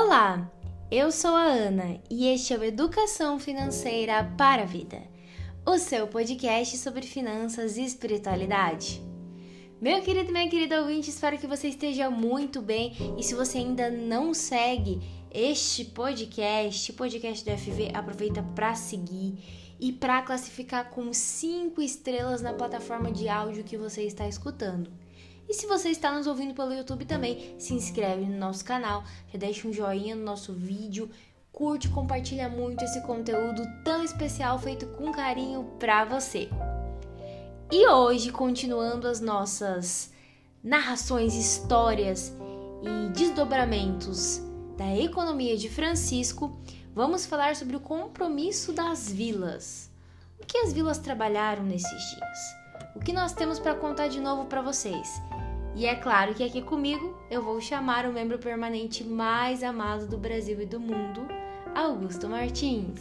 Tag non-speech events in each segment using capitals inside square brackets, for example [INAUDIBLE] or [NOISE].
Olá, eu sou a Ana e este é o Educação Financeira para a Vida, o seu podcast sobre finanças e espiritualidade. Meu querido minha querida ouvinte, espero que você esteja muito bem e se você ainda não segue este podcast, o podcast do FV, aproveita para seguir e para classificar com 5 estrelas na plataforma de áudio que você está escutando. E se você está nos ouvindo pelo YouTube também, se inscreve no nosso canal, já deixa um joinha no nosso vídeo, curte, compartilha muito esse conteúdo tão especial feito com carinho para você. E hoje, continuando as nossas narrações, histórias e desdobramentos da economia de Francisco, vamos falar sobre o compromisso das vilas. O que as vilas trabalharam nesses dias? O que nós temos para contar de novo para vocês? E é claro que aqui comigo eu vou chamar o membro permanente mais amado do Brasil e do mundo, Augusto Martins.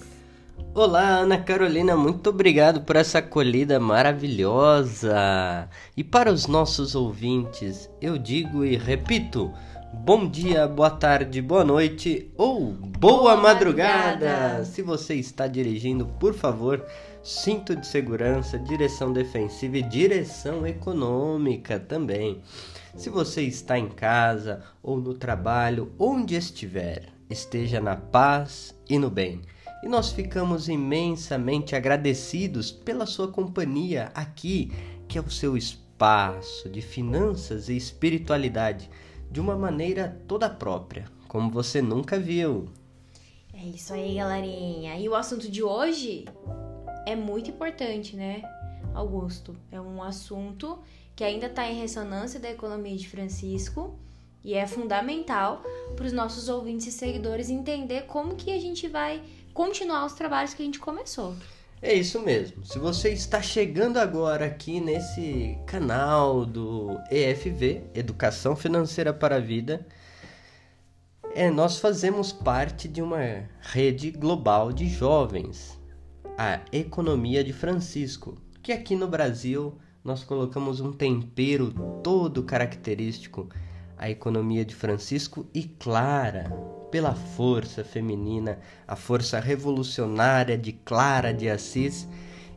Olá, Ana Carolina, muito obrigado por essa acolhida maravilhosa. E para os nossos ouvintes, eu digo e repito: bom dia, boa tarde, boa noite ou boa, boa madrugada. madrugada. Se você está dirigindo, por favor, cinto de segurança, direção defensiva e direção econômica também. Se você está em casa ou no trabalho, onde estiver, esteja na paz e no bem. E nós ficamos imensamente agradecidos pela sua companhia aqui, que é o seu espaço de finanças e espiritualidade, de uma maneira toda própria, como você nunca viu. É isso aí, galerinha. E o assunto de hoje é muito importante, né, Augusto? É um assunto que ainda está em ressonância da economia de Francisco e é fundamental para os nossos ouvintes e seguidores entender como que a gente vai continuar os trabalhos que a gente começou. É isso mesmo. Se você está chegando agora aqui nesse canal do EFV, Educação Financeira para a Vida, é, nós fazemos parte de uma rede global de jovens a economia de Francisco, que aqui no Brasil nós colocamos um tempero todo característico à economia de Francisco e Clara, pela força feminina, a força revolucionária de Clara de Assis.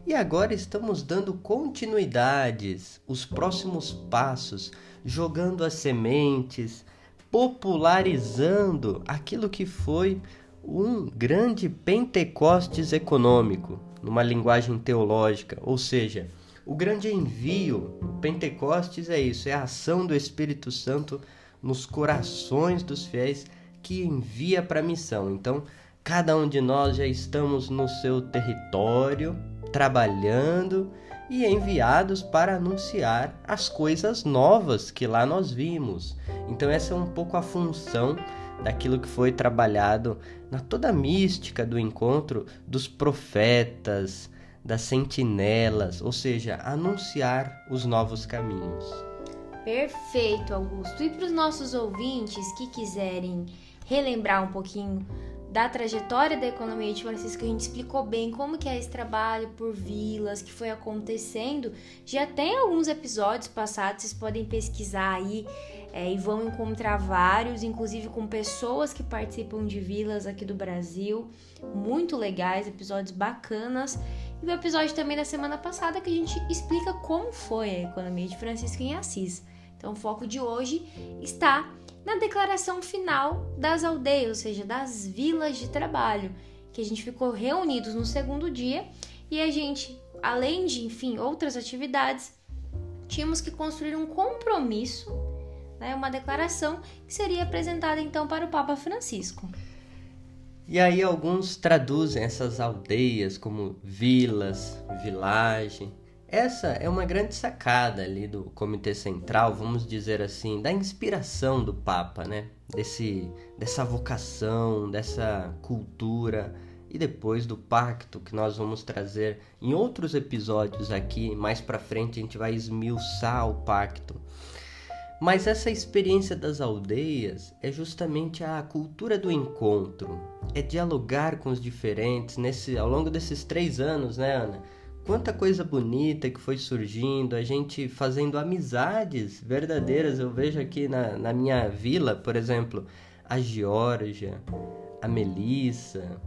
E agora estamos dando continuidades, os próximos passos, jogando as sementes, popularizando aquilo que foi um grande Pentecostes econômico, numa linguagem teológica, ou seja, o grande envio, o Pentecostes é isso, é a ação do Espírito Santo nos corações dos fiéis que envia para a missão. Então, cada um de nós já estamos no seu território, trabalhando e enviados para anunciar as coisas novas que lá nós vimos. Então, essa é um pouco a função daquilo que foi trabalhado na toda a mística do encontro dos profetas, das sentinelas, ou seja, anunciar os novos caminhos. Perfeito, Augusto. E para os nossos ouvintes que quiserem relembrar um pouquinho da trajetória da economia de Francisco, a gente explicou bem como que é esse trabalho por vilas que foi acontecendo. Já tem alguns episódios passados, vocês podem pesquisar aí é, e vão encontrar vários, inclusive com pessoas que participam de vilas aqui do Brasil, muito legais, episódios bacanas. E o episódio também da semana passada que a gente explica como foi a economia de Francisco em Assis. Então o foco de hoje está na declaração final das aldeias, ou seja, das vilas de trabalho, que a gente ficou reunidos no segundo dia e a gente, além de, enfim, outras atividades, tínhamos que construir um compromisso, né, uma declaração que seria apresentada então para o Papa Francisco. E aí alguns traduzem essas aldeias como vilas, vilagem, essa é uma grande sacada ali do Comitê Central, vamos dizer assim, da inspiração do Papa, né? Desse, dessa vocação, dessa cultura e depois do pacto que nós vamos trazer em outros episódios aqui. Mais para frente a gente vai esmiuçar o pacto. Mas essa experiência das aldeias é justamente a cultura do encontro, é dialogar com os diferentes nesse, ao longo desses três anos, né, Ana? quanta coisa bonita que foi surgindo, a gente fazendo amizades verdadeiras. Eu vejo aqui na, na minha vila, por exemplo, a Georgia, a Melissa,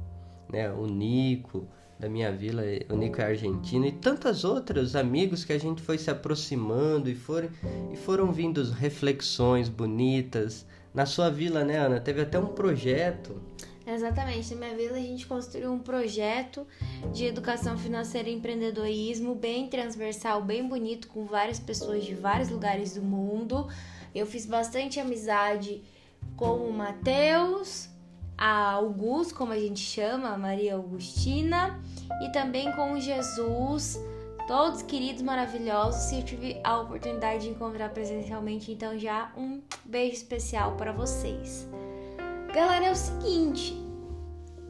né, o Nico da minha vila, o Nico é argentino e tantas outras amigos que a gente foi se aproximando e foram e foram vindo reflexões bonitas. Na sua vila, né, Ana, teve até um projeto Exatamente. Na minha vila a gente construiu um projeto de educação financeira e empreendedorismo bem transversal, bem bonito, com várias pessoas de vários lugares do mundo. Eu fiz bastante amizade com o Matheus, a Augusto, como a gente chama, Maria Augustina, e também com Jesus, todos queridos, maravilhosos. Se eu tive a oportunidade de encontrar presencialmente, então já um beijo especial para vocês. Galera, é o seguinte,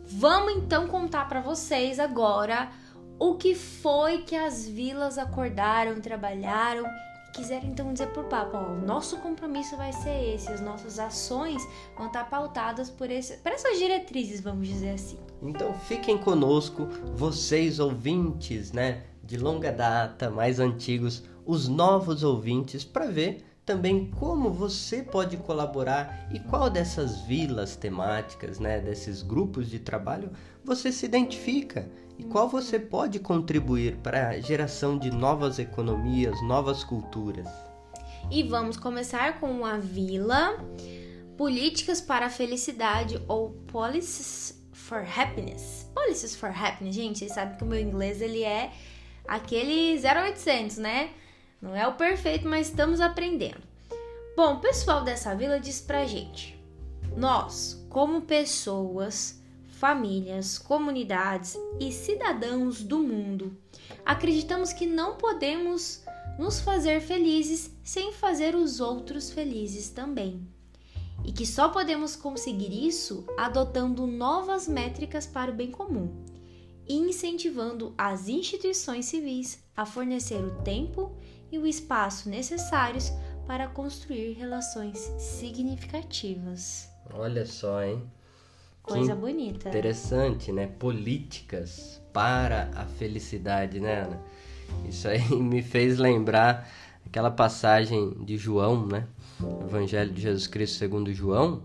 vamos então contar para vocês agora o que foi que as vilas acordaram, trabalharam quiseram então dizer por papo, ó, o nosso compromisso vai ser esse, as nossas ações vão estar pautadas por, esse, por essas diretrizes, vamos dizer assim. Então fiquem conosco, vocês ouvintes, né, de longa data, mais antigos, os novos ouvintes, para ver também como você pode colaborar e qual dessas vilas temáticas, né, desses grupos de trabalho você se identifica e qual você pode contribuir para a geração de novas economias, novas culturas. E vamos começar com a vila Políticas para a Felicidade ou Policies for Happiness. Policies for Happiness, gente, vocês sabem que o meu inglês ele é aquele 0800, né? Não é o perfeito, mas estamos aprendendo. Bom, o pessoal dessa vila diz pra gente: nós, como pessoas, famílias, comunidades e cidadãos do mundo, acreditamos que não podemos nos fazer felizes sem fazer os outros felizes também. E que só podemos conseguir isso adotando novas métricas para o bem comum e incentivando as instituições civis a fornecer o tempo e o espaço necessários para construir relações significativas. Olha só, hein? Coisa bonita. Interessante, né? Políticas para a felicidade, né, Ana? Isso aí [LAUGHS] me fez lembrar aquela passagem de João, né? Evangelho de Jesus Cristo segundo João.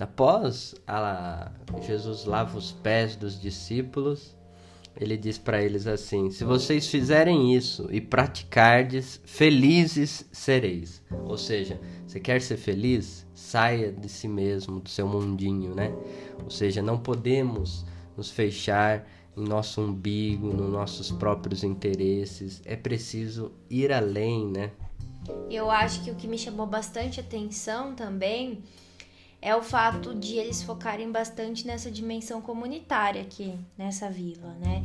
Após a, Jesus lava os pés dos discípulos, ele diz para eles assim: Se vocês fizerem isso e praticardes, felizes sereis. Ou seja, você quer ser feliz? Saia de si mesmo, do seu mundinho, né? Ou seja, não podemos nos fechar em nosso umbigo, nos nossos próprios interesses. É preciso ir além, né? Eu acho que o que me chamou bastante atenção também é o fato de eles focarem bastante nessa dimensão comunitária aqui nessa vila, né?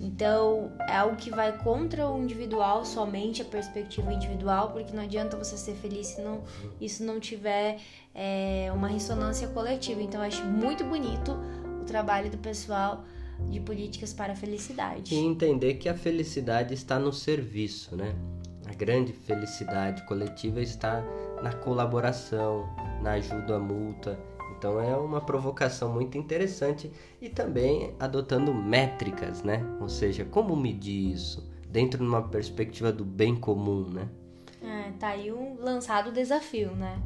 Então é algo que vai contra o individual, somente a perspectiva individual, porque não adianta você ser feliz se não, isso não tiver é, uma ressonância coletiva. Então eu acho muito bonito o trabalho do pessoal de políticas para a felicidade. E entender que a felicidade está no serviço, né? A grande felicidade coletiva está na colaboração, na ajuda mútua. Então é uma provocação muito interessante e também adotando métricas, né? Ou seja, como medir isso dentro de uma perspectiva do bem comum, né? É, tá aí um lançado desafio, né?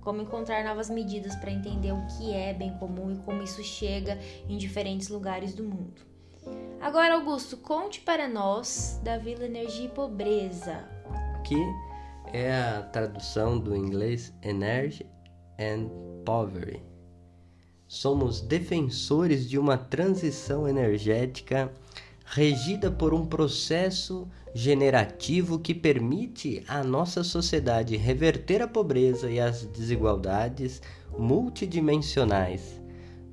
Como encontrar novas medidas para entender o que é bem comum e como isso chega em diferentes lugares do mundo. Agora, Augusto, conte para nós da Vila Energia e Pobreza. Que é a tradução do inglês Energy and Poverty. Somos defensores de uma transição energética regida por um processo generativo que permite à nossa sociedade reverter a pobreza e as desigualdades multidimensionais.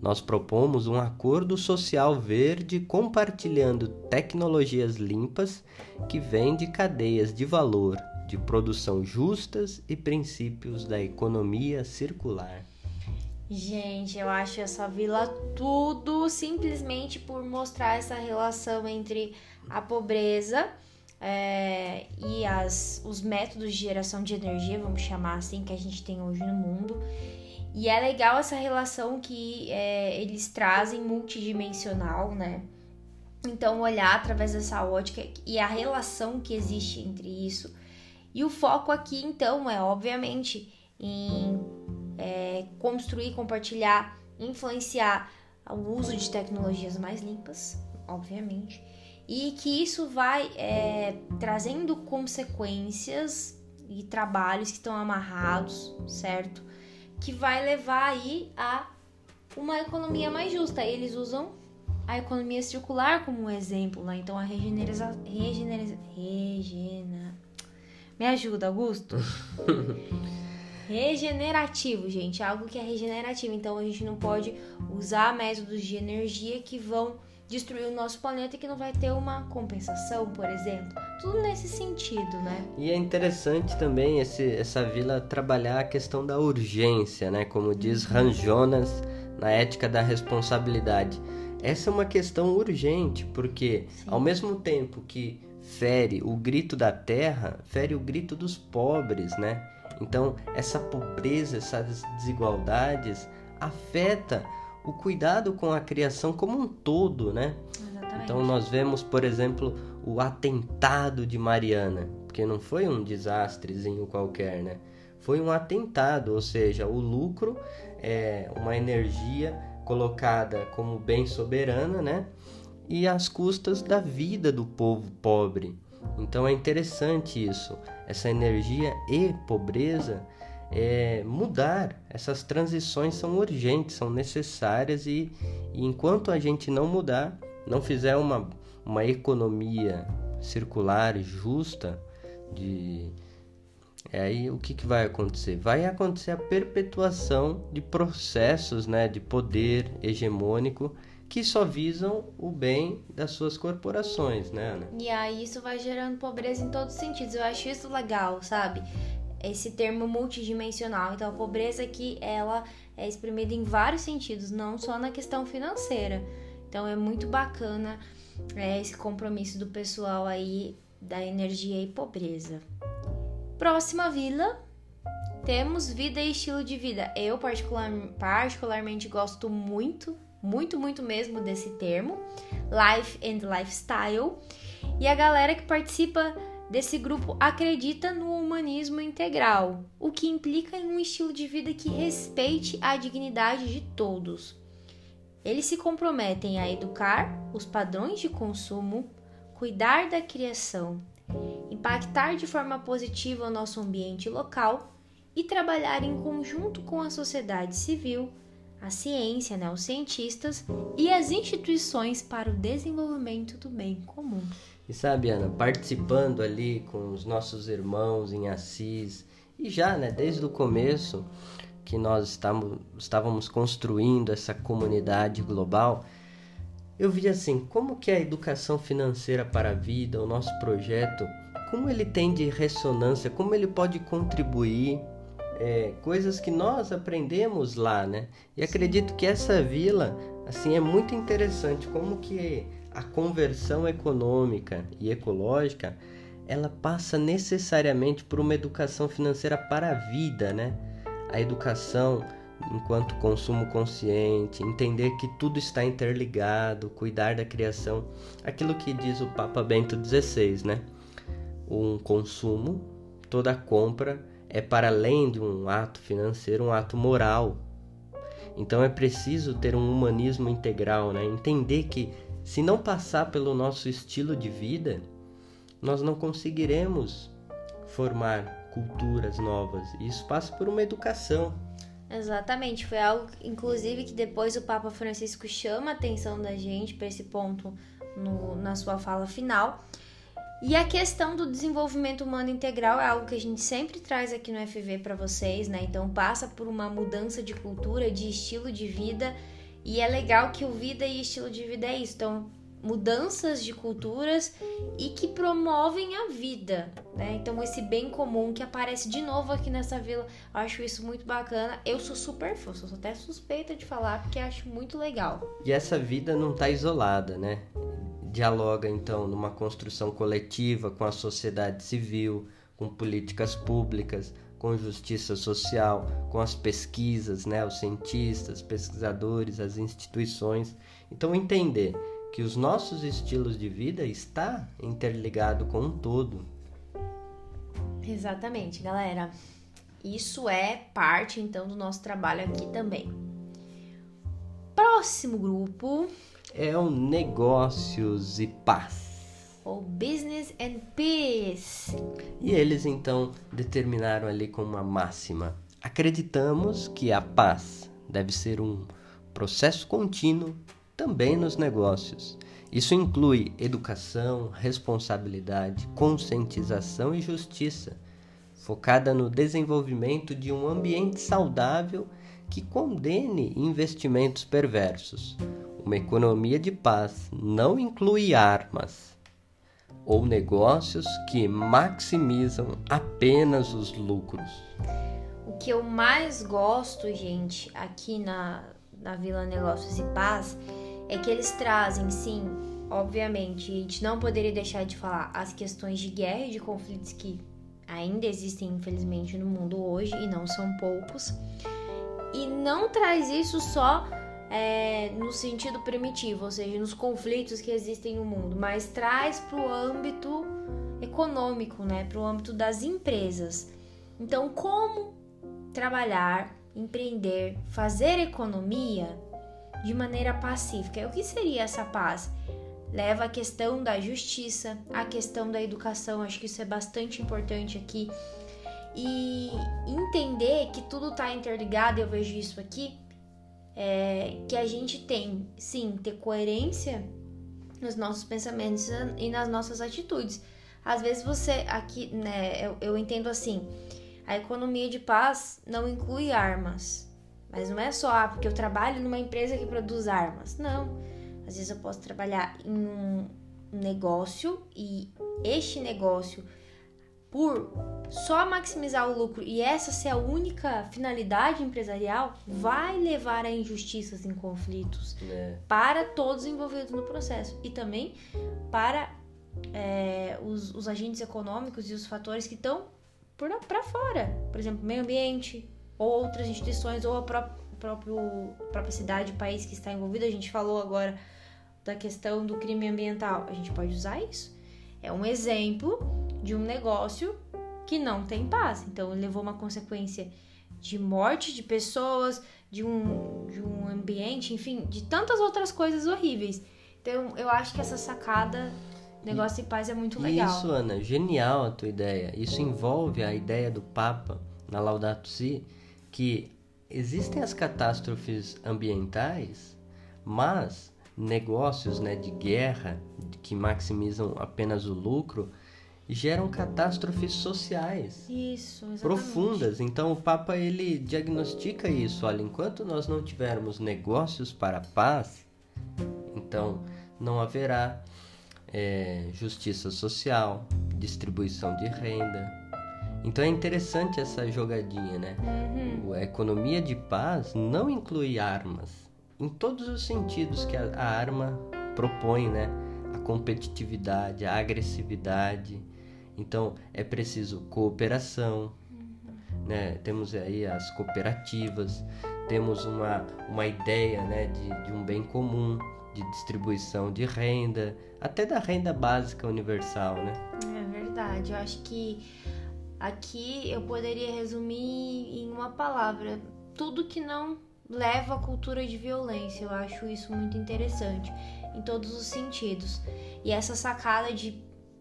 Nós propomos um acordo social verde compartilhando tecnologias limpas que vêm de cadeias de valor de produção justas e princípios da economia circular. Gente, eu acho essa vila tudo simplesmente por mostrar essa relação entre a pobreza é, e as, os métodos de geração de energia, vamos chamar assim, que a gente tem hoje no mundo. E é legal essa relação que é, eles trazem multidimensional, né? Então, olhar através dessa ótica e a relação que existe entre isso e o foco aqui, então, é obviamente em é, construir, compartilhar, influenciar o uso de tecnologias mais limpas, obviamente, e que isso vai é, trazendo consequências e trabalhos que estão amarrados, certo? Que vai levar aí a uma economia mais justa. Eles usam a economia circular como um exemplo, né? Então a regeneração. Regenera, regena, me ajuda, Augusto? [LAUGHS] regenerativo, gente. Algo que é regenerativo. Então a gente não pode usar métodos de energia que vão destruir o nosso planeta e que não vai ter uma compensação, por exemplo. Tudo nesse sentido, né? E é interessante também esse, essa vila trabalhar a questão da urgência, né? Como diz Han Jonas na ética da responsabilidade. Essa é uma questão urgente, porque Sim. ao mesmo tempo que fere o grito da terra, fere o grito dos pobres, né? Então, essa pobreza, essas desigualdades afeta o cuidado com a criação como um todo, né? Exatamente. Então, nós vemos, por exemplo, o atentado de Mariana, que não foi um desastrezinho qualquer, né? Foi um atentado, ou seja, o lucro é uma energia colocada como bem soberana, né? E às custas da vida do povo pobre. Então é interessante isso, essa energia e pobreza é, mudar. Essas transições são urgentes, são necessárias e, e enquanto a gente não mudar, não fizer uma, uma economia circular justa de é aí o que, que vai acontecer? Vai acontecer a perpetuação de processos né, de poder hegemônico que só visam o bem das suas corporações, né, Ana? E aí isso vai gerando pobreza em todos os sentidos. Eu acho isso legal, sabe? Esse termo multidimensional. Então, a pobreza aqui, ela é exprimida em vários sentidos, não só na questão financeira. Então, é muito bacana é, esse compromisso do pessoal aí da energia e pobreza. Próxima vila, temos vida e estilo de vida. Eu particular, particularmente gosto muito muito, muito mesmo desse termo, Life and Lifestyle. E a galera que participa desse grupo acredita no humanismo integral, o que implica em um estilo de vida que respeite a dignidade de todos. Eles se comprometem a educar os padrões de consumo, cuidar da criação, impactar de forma positiva o nosso ambiente local e trabalhar em conjunto com a sociedade civil a ciência, né, os cientistas e as instituições para o desenvolvimento do bem comum. E sabe, Ana, participando ali com os nossos irmãos em Assis e já, né, desde o começo que nós estávamos, construindo essa comunidade global, eu vi assim, como que a educação financeira para a vida, o nosso projeto, como ele tem de ressonância, como ele pode contribuir é, coisas que nós aprendemos lá, né? E acredito que essa vila, assim, é muito interessante como que a conversão econômica e ecológica ela passa necessariamente por uma educação financeira para a vida, né? A educação enquanto consumo consciente, entender que tudo está interligado, cuidar da criação, aquilo que diz o Papa Bento XVI, né? Um consumo, toda compra é para além de um ato financeiro, um ato moral. Então é preciso ter um humanismo integral, né? Entender que se não passar pelo nosso estilo de vida, nós não conseguiremos formar culturas novas. Isso passa por uma educação. Exatamente, foi algo, inclusive, que depois o Papa Francisco chama a atenção da gente para esse ponto no, na sua fala final, e a questão do desenvolvimento humano integral é algo que a gente sempre traz aqui no FV para vocês, né? Então passa por uma mudança de cultura, de estilo de vida, e é legal que o vida e estilo de vida é isso. Então, mudanças de culturas e que promovem a vida, né? Então esse bem comum que aparece de novo aqui nessa vila, acho isso muito bacana. Eu sou super fã, sou até suspeita de falar porque acho muito legal. E essa vida não tá isolada, né? dialoga então numa construção coletiva com a sociedade civil, com políticas públicas, com justiça social, com as pesquisas, né, os cientistas, pesquisadores, as instituições. Então entender que os nossos estilos de vida está interligado com um todo. Exatamente, galera. Isso é parte então do nosso trabalho aqui também. Próximo grupo é o Negócios e Paz. Ou Business and Peace. E eles então determinaram ali com uma máxima: acreditamos que a paz deve ser um processo contínuo também nos negócios. Isso inclui educação, responsabilidade, conscientização e justiça, focada no desenvolvimento de um ambiente saudável que condene investimentos perversos. Uma economia de paz não inclui armas ou negócios que maximizam apenas os lucros. O que eu mais gosto, gente, aqui na, na Vila Negócios e Paz, é que eles trazem, sim, obviamente, a gente não poderia deixar de falar as questões de guerra e de conflitos que ainda existem, infelizmente, no mundo hoje e não são poucos. E não traz isso só é, no sentido primitivo, ou seja, nos conflitos que existem no mundo, mas traz para o âmbito econômico, né, para o âmbito das empresas. Então, como trabalhar, empreender, fazer economia de maneira pacífica. E o que seria essa paz? Leva a questão da justiça, a questão da educação, acho que isso é bastante importante aqui. E entender que tudo está interligado, eu vejo isso aqui, é, que a gente tem, sim, ter coerência nos nossos pensamentos e nas nossas atitudes. Às vezes você aqui, né, eu, eu entendo assim, a economia de paz não inclui armas. Mas não é só ah, porque eu trabalho numa empresa que produz armas. Não. Às vezes eu posso trabalhar em um negócio e este negócio, por só maximizar o lucro e essa ser a única finalidade empresarial, vai levar a injustiças em conflitos é. para todos envolvidos no processo e também para é, os, os agentes econômicos e os fatores que estão para fora. Por exemplo, meio ambiente, ou outras instituições, ou a própria, próprio, a própria cidade, país que está envolvido. A gente falou agora da questão do crime ambiental. A gente pode usar isso. É um exemplo de um negócio que não tem paz. Então, levou uma consequência de morte de pessoas, de um, de um ambiente, enfim, de tantas outras coisas horríveis. Então, eu acho que essa sacada Negócio e paz é muito legal. Isso, Ana, genial a tua ideia. Isso envolve a ideia do Papa na Laudato Si que existem as catástrofes ambientais, mas negócios né, de guerra que maximizam apenas o lucro geram catástrofes sociais isso, profundas. Então o Papa ele diagnostica isso. Olha, enquanto nós não tivermos negócios para a paz, então não haverá é, justiça social, distribuição de renda. Então é interessante essa jogadinha, né? Uhum. A economia de paz não inclui armas, em todos os sentidos que a, a arma propõe, né? A competitividade, a agressividade. Então é preciso cooperação, né? Temos aí as cooperativas, temos uma, uma ideia né, de, de um bem comum, de distribuição de renda, até da renda básica universal, né? É verdade. Eu acho que aqui eu poderia resumir em uma palavra: tudo que não leva à cultura de violência. Eu acho isso muito interessante em todos os sentidos. E essa sacada de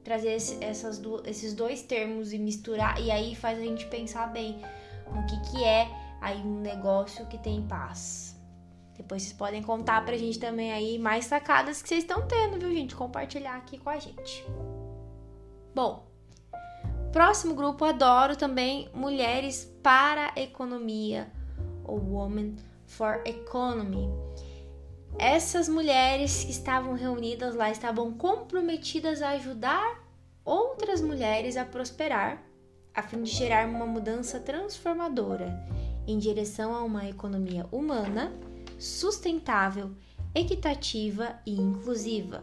trazer essas do, esses dois termos e misturar, e aí faz a gente pensar bem no que, que é aí um negócio que tem paz. Depois vocês podem contar pra gente também aí mais sacadas que vocês estão tendo, viu, gente? Compartilhar aqui com a gente. Bom, próximo grupo adoro também Mulheres para Economia, ou Women for Economy. Essas mulheres que estavam reunidas lá estavam comprometidas a ajudar outras mulheres a prosperar, a fim de gerar uma mudança transformadora em direção a uma economia humana sustentável, equitativa e inclusiva.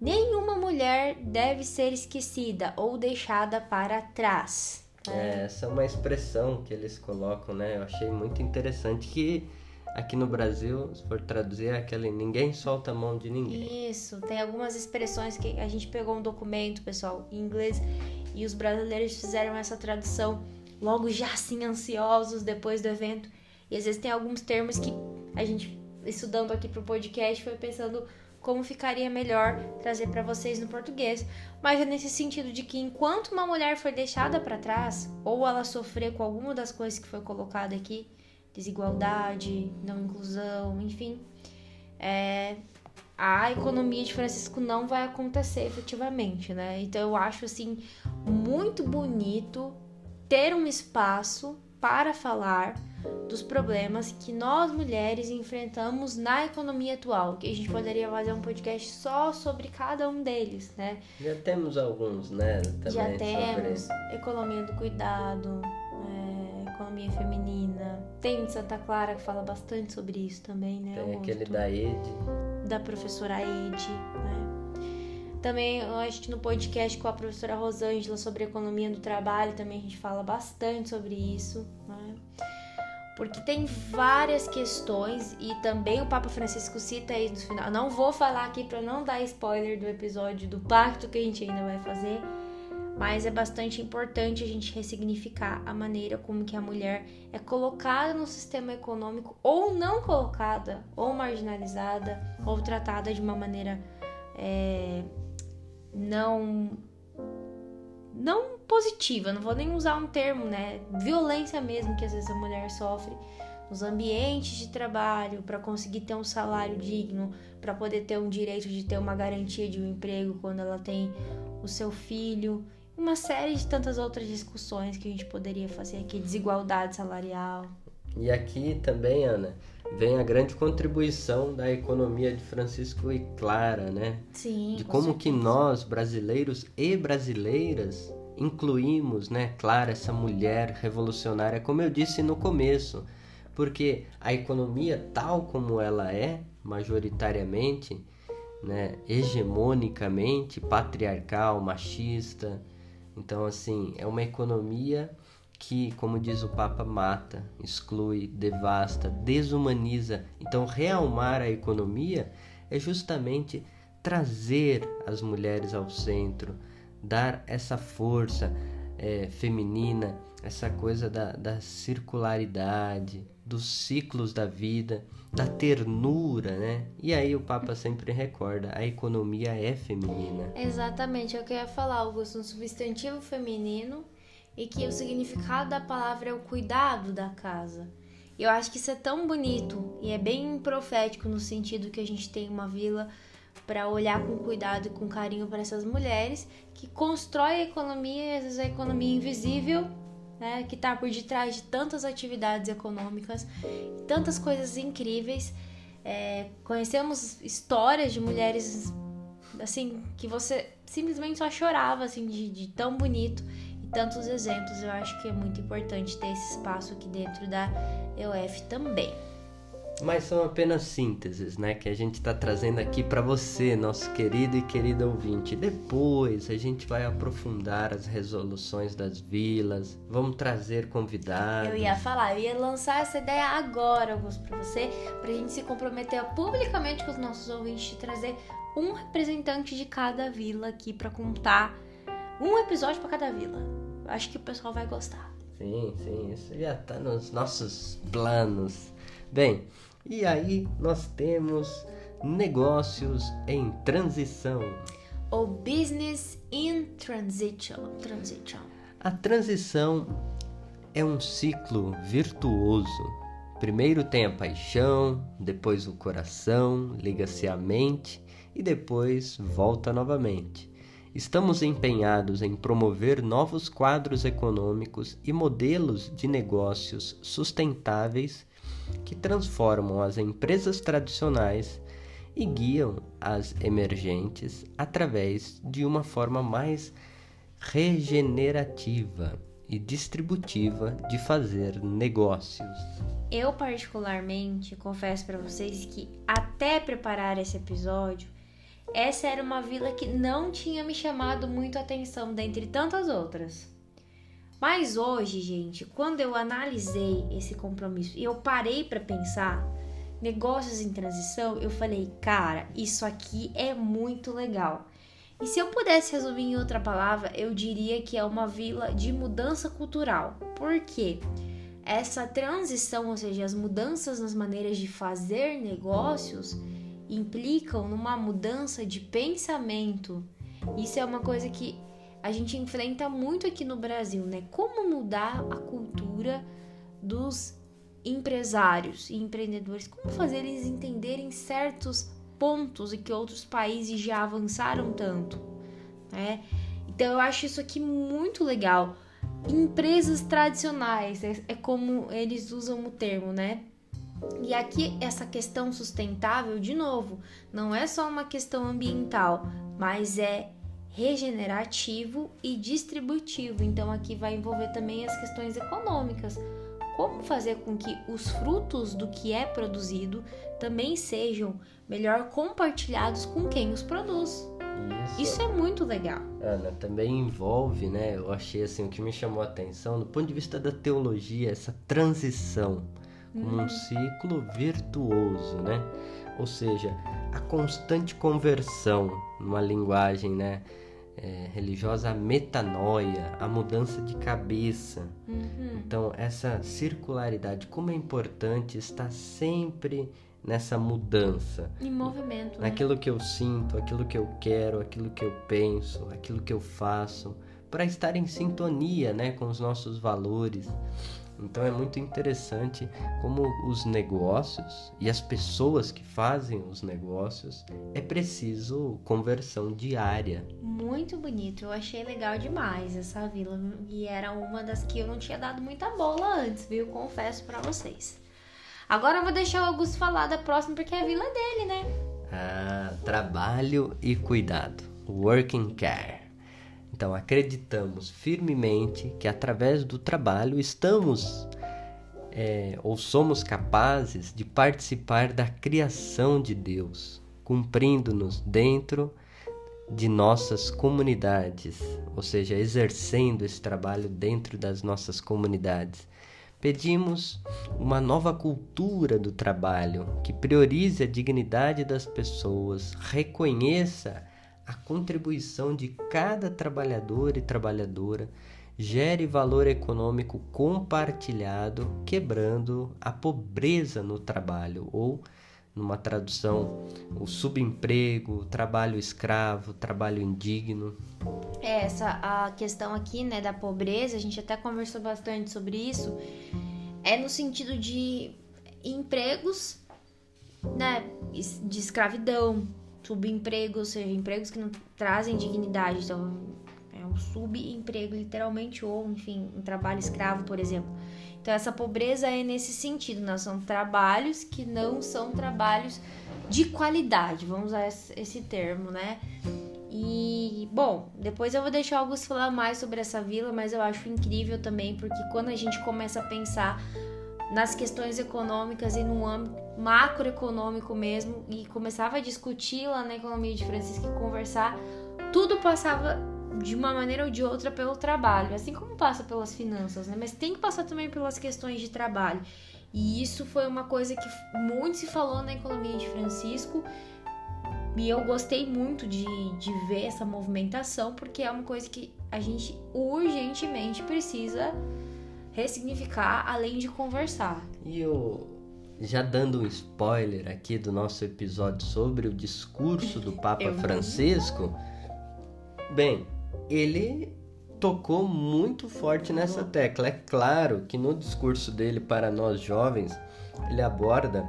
Nenhuma mulher deve ser esquecida ou deixada para trás. É, essa é uma expressão que eles colocam, né? Eu achei muito interessante que aqui no Brasil, se for traduzir, é aquele ninguém solta a mão de ninguém. Isso, tem algumas expressões que a gente pegou um documento, pessoal, em inglês, e os brasileiros fizeram essa tradução logo já assim ansiosos depois do evento. E às vezes tem alguns termos que a gente estudando aqui pro podcast foi pensando como ficaria melhor trazer para vocês no português, mas é nesse sentido de que enquanto uma mulher for deixada para trás ou ela sofrer com alguma das coisas que foi colocada aqui, desigualdade, não inclusão, enfim, é, a economia de Francisco não vai acontecer efetivamente, né? Então eu acho assim muito bonito ter um espaço para falar dos problemas que nós mulheres enfrentamos na economia atual, que a gente poderia fazer um podcast só sobre cada um deles, né? Já temos alguns, né? Também Já temos sobre... economia do cuidado, economia feminina. Tem de Santa Clara que fala bastante sobre isso também, né? Tem aquele da Ed. Da professora Ed, né? Também, eu acho que no podcast com a professora Rosângela sobre economia do trabalho, também a gente fala bastante sobre isso, né? porque tem várias questões e também o Papa Francisco cita aí no final. Não vou falar aqui para não dar spoiler do episódio do pacto que a gente ainda vai fazer, mas é bastante importante a gente ressignificar a maneira como que a mulher é colocada no sistema econômico ou não colocada, ou marginalizada, ou tratada de uma maneira é, não não positiva, não vou nem usar um termo, né? Violência mesmo que às vezes a mulher sofre nos ambientes de trabalho para conseguir ter um salário digno, para poder ter um direito de ter uma garantia de um emprego quando ela tem o seu filho, uma série de tantas outras discussões que a gente poderia fazer aqui, desigualdade salarial. E aqui também, Ana, vem a grande contribuição da economia de Francisco e Clara, né? Sim. De como que nós, brasileiros e brasileiras, incluímos, né, Clara, essa mulher revolucionária, como eu disse no começo, porque a economia tal como ela é, majoritariamente, né, hegemonicamente patriarcal, machista, então assim, é uma economia que, como diz o Papa, mata, exclui, devasta, desumaniza. Então, realmar a economia é justamente trazer as mulheres ao centro, dar essa força é, feminina, essa coisa da, da circularidade, dos ciclos da vida, da ternura, né? E aí o Papa sempre recorda, a economia é feminina. Exatamente, é eu ia falar, Augusto, um substantivo feminino e que o significado da palavra é o cuidado da casa. E eu acho que isso é tão bonito e é bem profético no sentido que a gente tem uma vila para olhar com cuidado e com carinho para essas mulheres que constrói a economia às vezes a economia invisível, né, que está por detrás de tantas atividades econômicas, tantas coisas incríveis. É, conhecemos histórias de mulheres assim que você simplesmente só chorava assim de, de tão bonito tantos exemplos, eu acho que é muito importante ter esse espaço aqui dentro da EUF também. Mas são apenas sínteses, né, que a gente está trazendo aqui para você, nosso querido e querida ouvinte. Depois a gente vai aprofundar as resoluções das vilas, vamos trazer convidados. Eu ia falar, eu ia lançar essa ideia agora, Augusto, para você, para a gente se comprometer publicamente com os nossos ouvintes de trazer um representante de cada vila aqui para contar um episódio para cada vila acho que o pessoal vai gostar. Sim, sim, isso já tá nos nossos planos. Bem, e aí nós temos negócios em transição. O business in transition. transition. A transição é um ciclo virtuoso. Primeiro tem a paixão, depois o coração, liga-se à mente e depois volta novamente. Estamos empenhados em promover novos quadros econômicos e modelos de negócios sustentáveis que transformam as empresas tradicionais e guiam as emergentes através de uma forma mais regenerativa e distributiva de fazer negócios. Eu particularmente confesso para vocês que até preparar esse episódio essa era uma vila que não tinha me chamado muito a atenção dentre tantas outras. Mas hoje, gente, quando eu analisei esse compromisso e eu parei para pensar negócios em transição, eu falei, cara, isso aqui é muito legal. E se eu pudesse resumir em outra palavra, eu diria que é uma vila de mudança cultural. Por quê? Essa transição, ou seja, as mudanças nas maneiras de fazer negócios, implicam numa mudança de pensamento. Isso é uma coisa que a gente enfrenta muito aqui no Brasil, né? Como mudar a cultura dos empresários e empreendedores, como fazer eles entenderem certos pontos e que outros países já avançaram tanto, né? Então eu acho isso aqui muito legal. Empresas tradicionais é, é como eles usam o termo, né? E aqui essa questão sustentável, de novo, não é só uma questão ambiental, mas é regenerativo e distributivo. Então aqui vai envolver também as questões econômicas como fazer com que os frutos do que é produzido também sejam melhor compartilhados com quem os produz. Isso. Isso é muito legal. Ana, também envolve, né? Eu achei assim, o que me chamou a atenção, do ponto de vista da teologia, essa transição como um ciclo virtuoso, né? Ou seja, a constante conversão numa linguagem, né? É, religiosa, a metanoia, a mudança de cabeça. Uhum. Então, essa circularidade, como é importante estar sempre nessa mudança. Em movimento. Né? Naquilo que eu sinto, aquilo que eu quero, aquilo que eu penso, aquilo que eu faço, para estar em sintonia né, com os nossos valores. Então é muito interessante como os negócios e as pessoas que fazem os negócios é preciso conversão diária. Muito bonito, eu achei legal demais essa vila e era uma das que eu não tinha dado muita bola antes, viu? Confesso para vocês. Agora eu vou deixar o Augusto falar da próxima porque é a vila dele, né? Ah, trabalho e cuidado. Working care. Então, acreditamos firmemente que através do trabalho estamos é, ou somos capazes de participar da criação de Deus, cumprindo-nos dentro de nossas comunidades, ou seja, exercendo esse trabalho dentro das nossas comunidades. Pedimos uma nova cultura do trabalho que priorize a dignidade das pessoas, reconheça a contribuição de cada trabalhador e trabalhadora gere valor econômico compartilhado, quebrando a pobreza no trabalho ou numa tradução, o subemprego, o trabalho escravo, o trabalho indigno. É, essa a questão aqui, né, da pobreza, a gente até conversou bastante sobre isso, é no sentido de empregos, né, de escravidão, subemprego, ou seja, empregos que não trazem dignidade. Então, é um subemprego, literalmente, ou, enfim, um trabalho escravo, por exemplo. Então, essa pobreza é nesse sentido, né? São trabalhos que não são trabalhos de qualidade, vamos usar esse termo, né? E, bom, depois eu vou deixar o Augusto falar mais sobre essa vila, mas eu acho incrível também, porque quando a gente começa a pensar nas questões econômicas e no âmbito macroeconômico mesmo e começava a discutir lá na economia de Francisco e conversar, tudo passava de uma maneira ou de outra pelo trabalho, assim como passa pelas finanças, né? Mas tem que passar também pelas questões de trabalho. E isso foi uma coisa que muito se falou na economia de Francisco. E eu gostei muito de, de ver essa movimentação, porque é uma coisa que a gente urgentemente precisa ressignificar além de conversar. E eu, já dando um spoiler aqui do nosso episódio sobre o discurso do Papa [LAUGHS] Francisco, bem, ele tocou muito forte nessa tecla. É claro que no discurso dele para nós jovens, ele aborda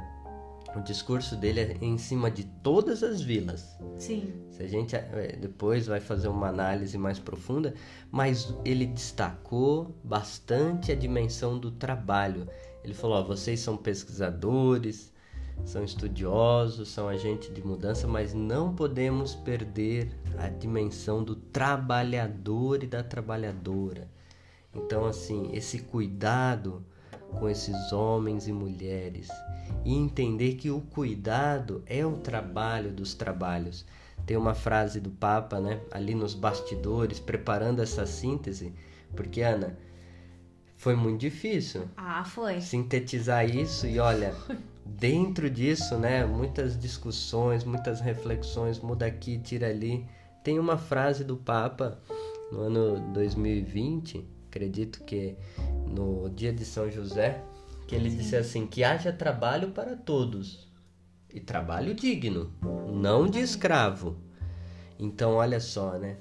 o discurso dele é em cima de todas as vilas. Sim. Se a gente é, depois vai fazer uma análise mais profunda, mas ele destacou bastante a dimensão do trabalho. Ele falou: ó, vocês são pesquisadores, são estudiosos, são agentes de mudança, mas não podemos perder a dimensão do trabalhador e da trabalhadora. Então, assim, esse cuidado com esses homens e mulheres e entender que o cuidado é o trabalho dos trabalhos. Tem uma frase do Papa, né, ali nos bastidores, preparando essa síntese, porque Ana, foi muito difícil. Ah, foi. Sintetizar isso e olha, dentro disso, né, muitas discussões, muitas reflexões, muda aqui, tira ali. tem uma frase do Papa no ano 2020, acredito que no dia de São José, que ele Sim. disse assim: que haja trabalho para todos e trabalho digno, não de escravo. Então, olha só, né?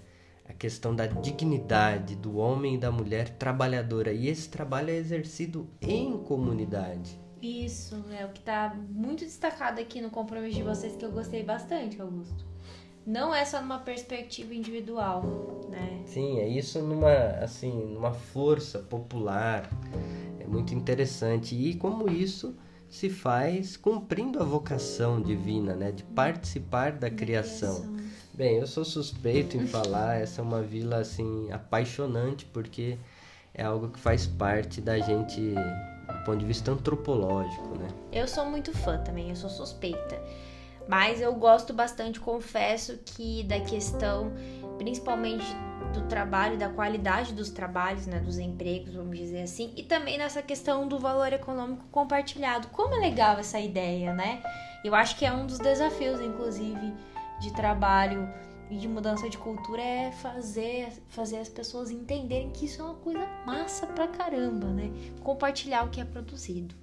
A questão da dignidade do homem e da mulher trabalhadora. E esse trabalho é exercido em comunidade. Isso, é o que está muito destacado aqui no compromisso de vocês, que eu gostei bastante, Augusto. Não é só numa perspectiva individual, né? Sim, é isso numa, assim, numa força popular. É muito interessante. E como isso se faz cumprindo a vocação divina, né? De participar da, da criação. criação. Bem, eu sou suspeito em falar, [LAUGHS] essa é uma vila assim apaixonante porque é algo que faz parte da gente do ponto de vista antropológico, né? Eu sou muito fã também, eu sou suspeita. Mas eu gosto bastante, confesso que da questão, principalmente do trabalho, da qualidade dos trabalhos, né, dos empregos, vamos dizer assim, e também nessa questão do valor econômico compartilhado. Como é legal essa ideia, né? Eu acho que é um dos desafios, inclusive, de trabalho e de mudança de cultura é fazer, fazer as pessoas entenderem que isso é uma coisa massa pra caramba, né? Compartilhar o que é produzido.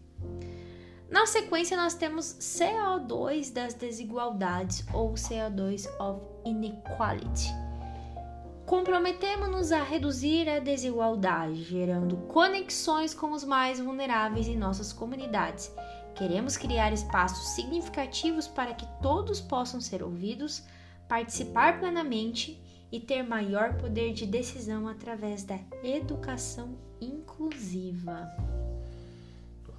Na sequência, nós temos CO2 das desigualdades ou CO2 of Inequality. Comprometemos-nos a reduzir a desigualdade, gerando conexões com os mais vulneráveis em nossas comunidades Queremos criar espaços significativos para que todos possam ser ouvidos, participar plenamente e ter maior poder de decisão através da educação inclusiva.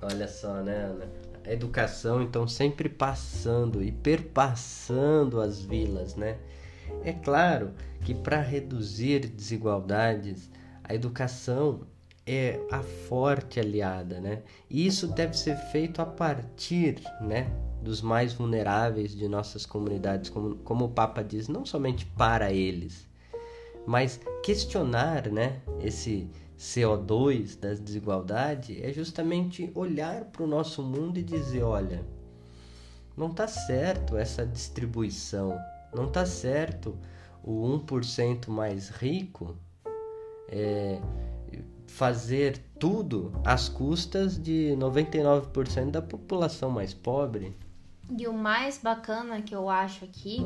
Olha só, né, Ana? Educação, então, sempre passando e perpassando as vilas, né? É claro que para reduzir desigualdades, a educação é a forte aliada, né? E isso deve ser feito a partir, né, dos mais vulneráveis de nossas comunidades, como, como o Papa diz, não somente para eles, mas questionar, né, esse CO2 da desigualdade é justamente olhar para o nosso mundo e dizer, olha, não está certo essa distribuição, não está certo o 1% mais rico é, fazer tudo às custas de 99% da população mais pobre. E o mais bacana que eu acho aqui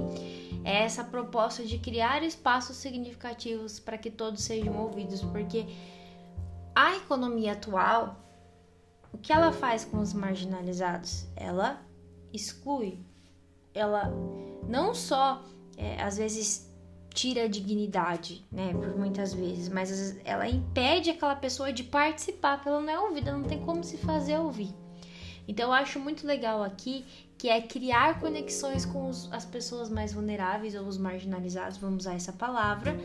é essa proposta de criar espaços significativos para que todos sejam ouvidos, porque a economia atual, o que ela faz com os marginalizados? Ela exclui, ela não só é, às vezes tira a dignidade, né, por muitas vezes, mas ela impede aquela pessoa de participar, porque ela não é ouvida, não tem como se fazer ouvir. Então eu acho muito legal aqui que é criar conexões com os, as pessoas mais vulneráveis ou os marginalizados, vamos usar essa palavra,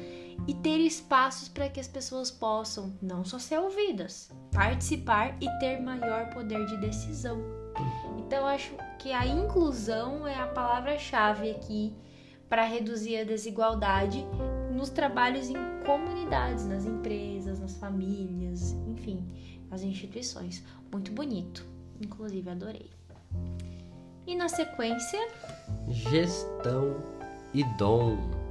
e ter espaços para que as pessoas possam não só ser ouvidas, participar e ter maior poder de decisão. Então acho que a inclusão é a palavra-chave aqui para reduzir a desigualdade nos trabalhos em comunidades, nas empresas, nas famílias, enfim, nas instituições. Muito bonito, inclusive adorei. E na sequência, gestão e dom.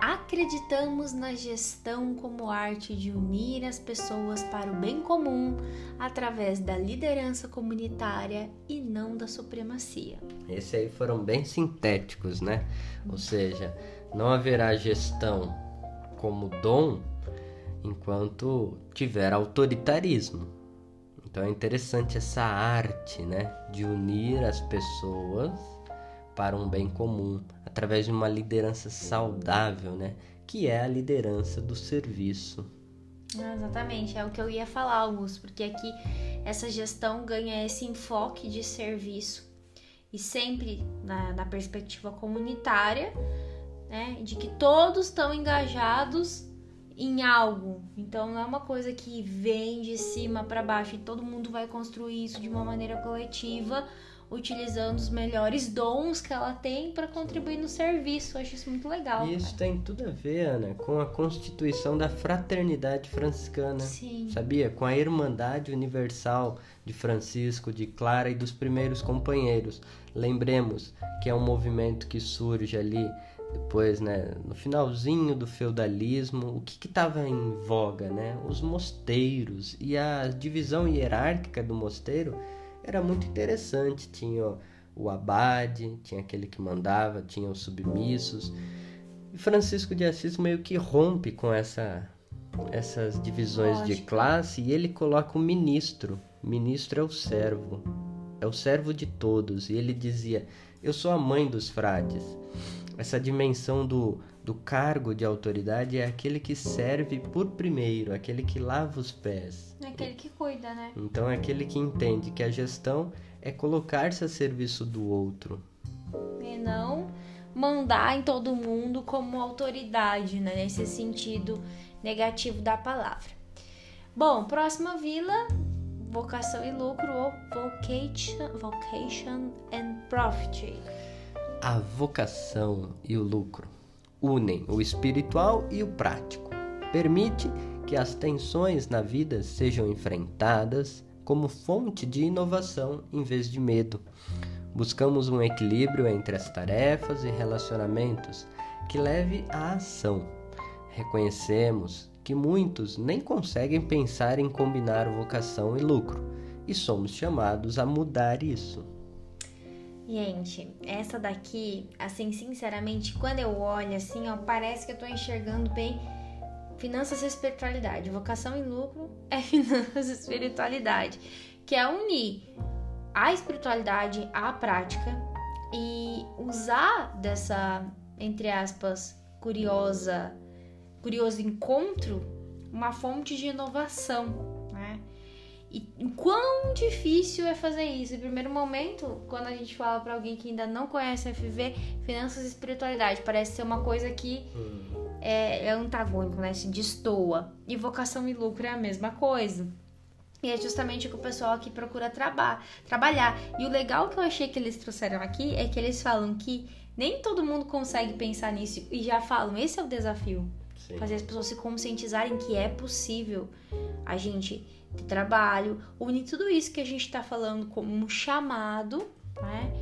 Acreditamos na gestão como arte de unir as pessoas para o bem comum através da liderança comunitária e não da supremacia. Esses aí foram bem sintéticos, né? Ou seja, não haverá gestão como dom enquanto tiver autoritarismo. Então é interessante essa arte, né, de unir as pessoas para um bem comum através de uma liderança saudável, né? Que é a liderança do serviço. Ah, exatamente, é o que eu ia falar, Augusto, porque aqui essa gestão ganha esse enfoque de serviço e sempre na, na perspectiva comunitária, né? De que todos estão engajados em algo. Então não é uma coisa que vem de cima para baixo e todo mundo vai construir isso de uma maneira coletiva utilizando os melhores dons que ela tem para contribuir no serviço. Eu acho isso muito legal. E isso tem tudo a ver, Ana, com a constituição da fraternidade franciscana. Sim. Sabia? Com a Irmandade Universal de Francisco, de Clara e dos primeiros companheiros. Lembremos que é um movimento que surge ali depois, né, no finalzinho do feudalismo, o que estava em voga, né? Os mosteiros e a divisão hierárquica do mosteiro era muito interessante. Tinha o abade, tinha aquele que mandava, tinha os submissos. E Francisco de Assis meio que rompe com essa, essas divisões Lógico. de classe e ele coloca o ministro. O ministro é o servo, é o servo de todos. E ele dizia: Eu sou a mãe dos frades. Essa dimensão do, do cargo de autoridade é aquele que serve por primeiro, aquele que lava os pés. É aquele que cuida, né? Então é aquele que entende que a gestão é colocar-se a serviço do outro. E não mandar em todo mundo como autoridade, né? nesse sentido negativo da palavra. Bom, próxima vila, vocação e lucro ou vocation, vocation and profit. A vocação e o lucro unem o espiritual e o prático. Permite que as tensões na vida sejam enfrentadas como fonte de inovação em vez de medo. Buscamos um equilíbrio entre as tarefas e relacionamentos que leve à ação. Reconhecemos que muitos nem conseguem pensar em combinar vocação e lucro, e somos chamados a mudar isso. Gente, essa daqui, assim, sinceramente, quando eu olho assim, ó, parece que eu tô enxergando bem finanças e espiritualidade. Vocação e lucro é [LAUGHS] finanças e espiritualidade, que é unir a espiritualidade à prática e usar dessa, entre aspas, curiosa, curioso encontro, uma fonte de inovação? E quão difícil é fazer isso? Em primeiro momento, quando a gente fala para alguém que ainda não conhece FV, finanças e espiritualidade, parece ser uma coisa que é, é antagônico, né? Se destoa. E vocação e lucro é a mesma coisa. E é justamente o que o pessoal aqui procura traba trabalhar. E o legal que eu achei que eles trouxeram aqui é que eles falam que nem todo mundo consegue pensar nisso e já falam, esse é o desafio. Sim. Fazer as pessoas se conscientizarem que é possível a gente ter trabalho, unir tudo isso que a gente está falando como um chamado, né?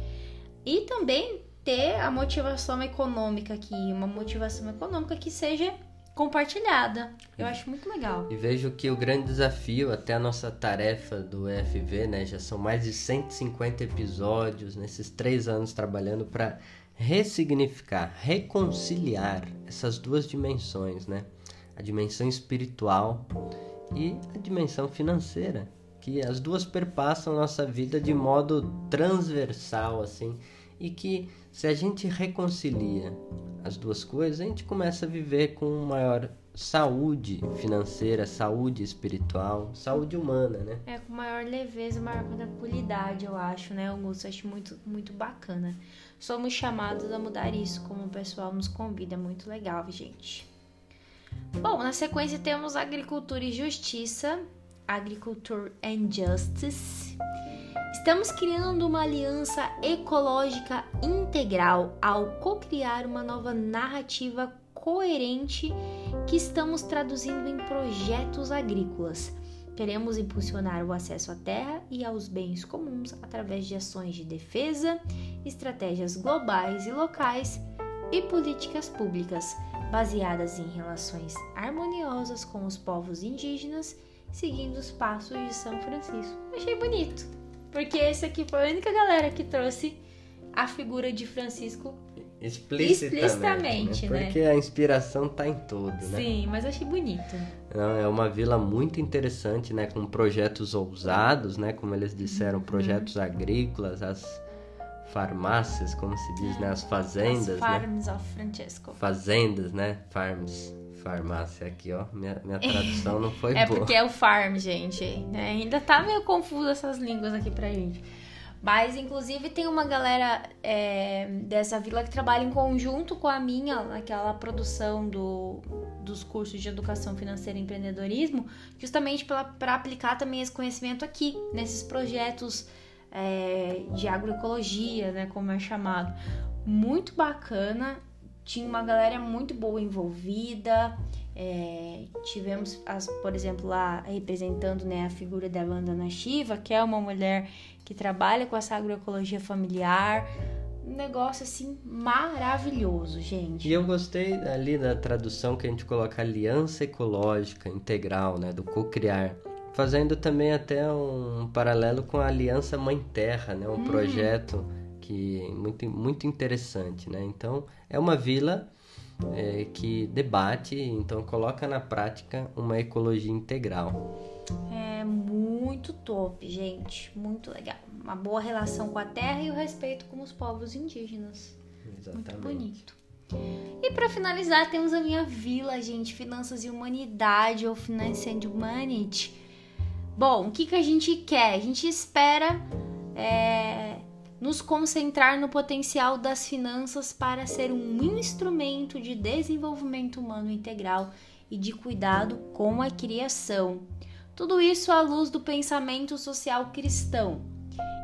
E também ter a motivação econômica aqui, uma motivação econômica que seja compartilhada. Eu acho muito legal. E vejo que o grande desafio, até a nossa tarefa do EFV, né? Já são mais de 150 episódios nesses três anos trabalhando para ressignificar, reconciliar essas duas dimensões, né? A dimensão espiritual e a dimensão financeira, que as duas perpassam nossa vida de modo transversal, assim, e que se a gente reconcilia as duas coisas, a gente começa a viver com maior saúde financeira, saúde espiritual, saúde humana, né? É, com maior leveza, maior tranquilidade, eu acho, né, Augusto? Acho muito, muito bacana. Somos chamados a mudar isso, como o pessoal nos convida. Muito legal, gente. Bom, na sequência temos Agricultura e Justiça, Agriculture and Justice. Estamos criando uma aliança ecológica integral ao co-criar uma nova narrativa coerente que estamos traduzindo em projetos agrícolas. Queremos impulsionar o acesso à terra e aos bens comuns através de ações de defesa, estratégias globais e locais e políticas públicas baseadas em relações harmoniosas com os povos indígenas, seguindo os passos de São Francisco. Achei bonito. Porque esse aqui foi a única galera que trouxe a figura de Francisco explicitamente, explicitamente né? Porque a inspiração tá em tudo, né? Sim, mas achei bonito. É uma vila muito interessante, né? Com projetos ousados, né? Como eles disseram, uhum. projetos agrícolas, as farmácias, como se diz, é, né? As fazendas, as farms né? of Francesco. Fazendas, né? Farms farmácia aqui, ó. Minha, minha tradução não foi [LAUGHS] é boa. É porque é o farm, gente. Né? Ainda tá meio confuso essas línguas aqui pra gente. Mas, inclusive, tem uma galera é, dessa vila que trabalha em conjunto com a minha, naquela produção do, dos cursos de educação financeira e empreendedorismo, justamente para aplicar também esse conhecimento aqui, nesses projetos é, de agroecologia, né, como é chamado. Muito bacana tinha uma galera muito boa envolvida. É, tivemos, as, por exemplo, lá representando né, a figura da Vandana Shiva, que é uma mulher que trabalha com essa agroecologia familiar. um negócio assim maravilhoso, gente. E eu gostei ali da tradução que a gente coloca aliança ecológica integral, né, do co-criar, fazendo também até um paralelo com a Aliança Mãe Terra, né, um hum. projeto que é muito muito interessante, né? Então, é uma vila é, que debate, então coloca na prática uma ecologia integral. É muito top, gente, muito legal. Uma boa relação com a terra e o respeito com os povos indígenas. Exatamente. Muito bonito. E para finalizar, temos a minha vila, gente, Finanças e Humanidade ou Finance and Humanity. Bom, o que, que a gente quer? A gente espera é, nos concentrar no potencial das finanças para ser um instrumento de desenvolvimento humano integral e de cuidado com a criação. Tudo isso à luz do pensamento social cristão.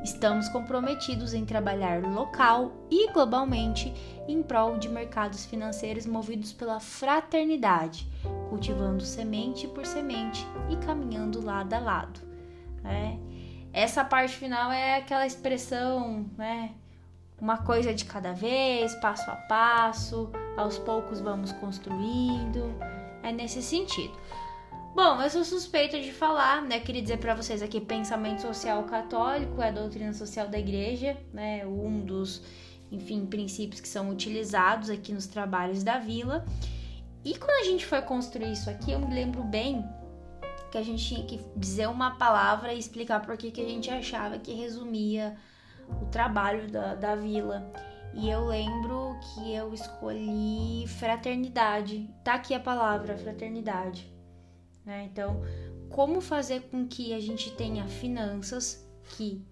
Estamos comprometidos em trabalhar local e globalmente em prol de mercados financeiros movidos pela fraternidade, cultivando semente por semente e caminhando lado a lado. Né? Essa parte final é aquela expressão, né? Uma coisa de cada vez, passo a passo, aos poucos vamos construindo. É nesse sentido. Bom, eu sou suspeita de falar, né? Queria dizer para vocês aqui, pensamento social católico é a doutrina social da igreja, né? Um dos, enfim, princípios que são utilizados aqui nos trabalhos da vila. E quando a gente foi construir isso aqui, eu me lembro bem que a gente tinha que dizer uma palavra e explicar por que, que a gente achava que resumia o trabalho da, da vila. E eu lembro que eu escolhi fraternidade. Tá aqui a palavra, fraternidade. Né? Então, como fazer com que a gente tenha finanças que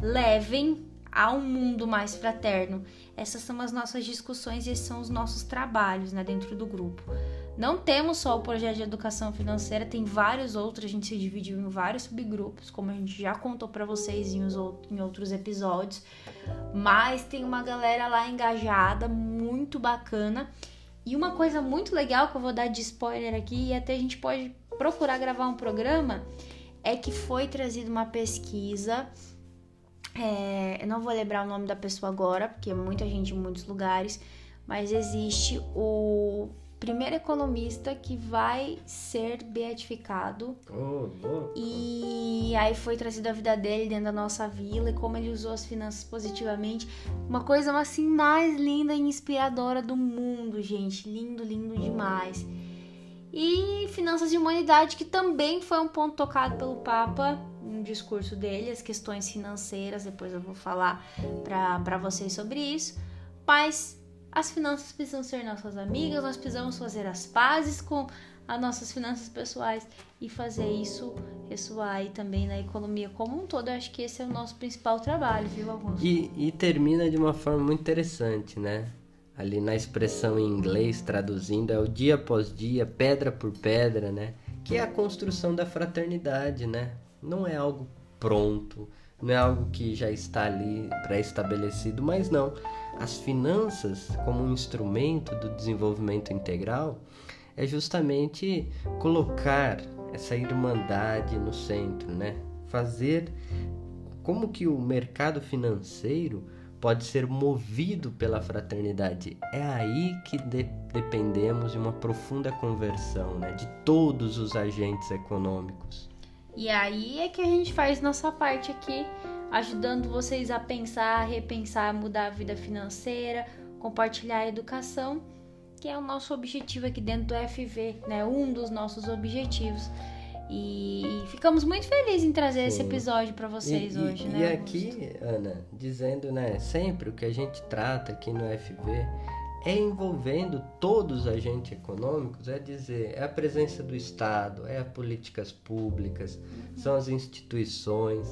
levem a um mundo mais fraterno? Essas são as nossas discussões e esses são os nossos trabalhos né, dentro do grupo. Não temos só o projeto de educação financeira, tem vários outros, a gente se dividiu em vários subgrupos, como a gente já contou para vocês em, em outros episódios. Mas tem uma galera lá engajada, muito bacana. E uma coisa muito legal que eu vou dar de spoiler aqui, e até a gente pode procurar gravar um programa, é que foi trazida uma pesquisa. É, eu não vou lembrar o nome da pessoa agora, porque é muita gente em muitos lugares, mas existe o primeiro economista que vai ser beatificado. Oh, e aí foi trazida a vida dele dentro da nossa vila e como ele usou as finanças positivamente. Uma coisa assim mais linda e inspiradora do mundo, gente. Lindo, lindo demais. E finanças de humanidade, que também foi um ponto tocado pelo Papa no discurso dele, as questões financeiras, depois eu vou falar para vocês sobre isso. Mas as finanças precisam ser nossas amigas, nós precisamos fazer as pazes com as nossas finanças pessoais e fazer isso ressoar aí também na economia como um todo. Eu acho que esse é o nosso principal trabalho, viu, Augusto? E, e termina de uma forma muito interessante, né? Ali na expressão em inglês, traduzindo, é o dia após dia, pedra por pedra, né? Que é a construção da fraternidade, né? Não é algo pronto, não é algo que já está ali pré-estabelecido, mas não as finanças como um instrumento do desenvolvimento integral é justamente colocar essa irmandade no centro, né? Fazer como que o mercado financeiro pode ser movido pela fraternidade. É aí que de dependemos de uma profunda conversão, né? De todos os agentes econômicos. E aí é que a gente faz nossa parte aqui ajudando vocês a pensar, a repensar, a mudar a vida financeira, compartilhar a educação, que é o nosso objetivo aqui dentro do FV, né? Um dos nossos objetivos. E ficamos muito felizes em trazer Sim. esse episódio para vocês e, hoje, e, né? E aqui, Ana, dizendo, né, sempre o que a gente trata aqui no FV é envolvendo todos os agentes econômicos, é dizer, é a presença do Estado, é as políticas públicas, uhum. são as instituições.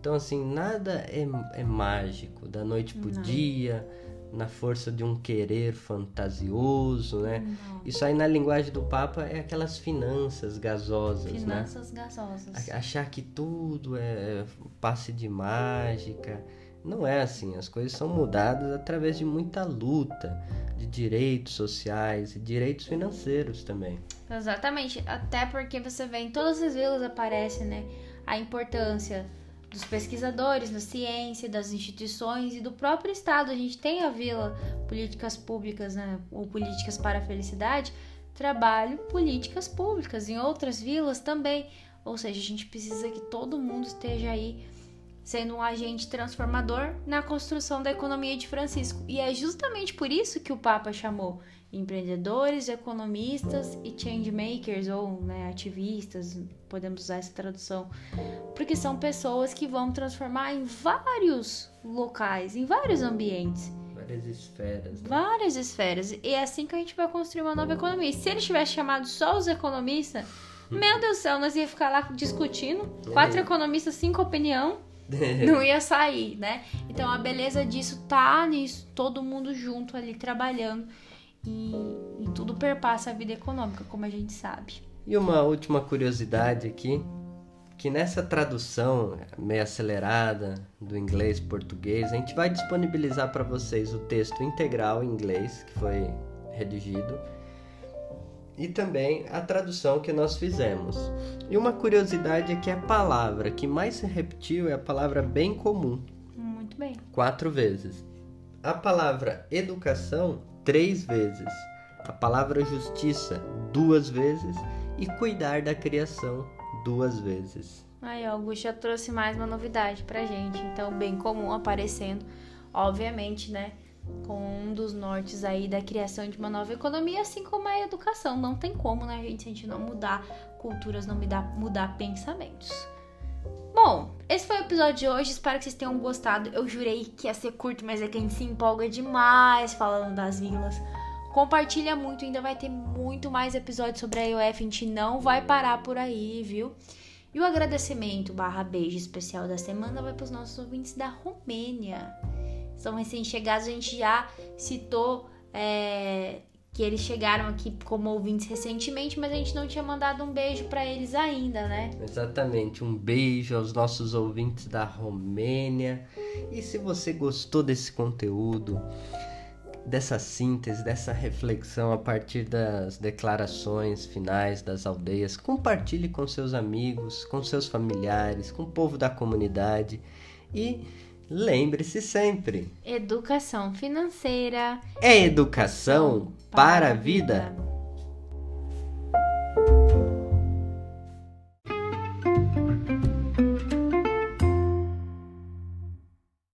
Então, assim, nada é, é mágico, da noite pro Não. dia, na força de um querer fantasioso, né? Não. Isso aí na linguagem do Papa é aquelas finanças gasosas, finanças né? Finanças gasosas. Achar que tudo é passe de mágica. Não é assim, as coisas são mudadas através de muita luta, de direitos sociais e direitos financeiros também. Exatamente, até porque você vê em todas as vilas aparece, né, a importância dos pesquisadores na ciência, das instituições e do próprio Estado. A gente tem a Vila Políticas Públicas, né, ou Políticas para a Felicidade, trabalho políticas públicas em outras vilas também. Ou seja, a gente precisa que todo mundo esteja aí sendo um agente transformador na construção da economia de Francisco. E é justamente por isso que o Papa chamou empreendedores, economistas e changemakers ou né, ativistas, podemos usar essa tradução, porque são pessoas que vão transformar em vários locais, em vários ambientes. Várias esferas. Né? Várias esferas. E é assim que a gente vai construir uma nova economia. E se ele tivesse chamado só os economistas, hum. meu Deus do céu, nós ia ficar lá discutindo, quatro economistas, cinco opinião [LAUGHS] não ia sair, né? Então a beleza disso tá nisso, todo mundo junto ali trabalhando e, e tudo perpassa a vida econômica, como a gente sabe. E uma última curiosidade aqui, que nessa tradução meio acelerada do inglês português, a gente vai disponibilizar para vocês o texto integral em inglês que foi redigido e também a tradução que nós fizemos. E uma curiosidade é que a palavra que mais se repetiu é a palavra bem comum. Muito bem. Quatro vezes. A palavra educação, três vezes. A palavra justiça, duas vezes. E cuidar da criação, duas vezes. Aí, já trouxe mais uma novidade pra gente. Então, bem comum aparecendo, obviamente, né? com um dos nortes aí da criação de uma nova economia, assim como a educação. Não tem como, né, gente, se a gente não mudar culturas, não mudar, mudar pensamentos. Bom, esse foi o episódio de hoje. Espero que vocês tenham gostado. Eu jurei que ia ser curto, mas é que a gente se empolga demais falando das vilas. Compartilha muito, ainda vai ter muito mais episódios sobre a IOF. A gente não vai parar por aí, viu? E o agradecimento barra beijo especial da semana vai para os nossos ouvintes da Romênia são recém-chegados, a gente já citou é, que eles chegaram aqui como ouvintes recentemente, mas a gente não tinha mandado um beijo para eles ainda, né? Exatamente, um beijo aos nossos ouvintes da Romênia. E se você gostou desse conteúdo, dessa síntese, dessa reflexão a partir das declarações finais das aldeias, compartilhe com seus amigos, com seus familiares, com o povo da comunidade e Lembre-se sempre: educação financeira é educação para a vida.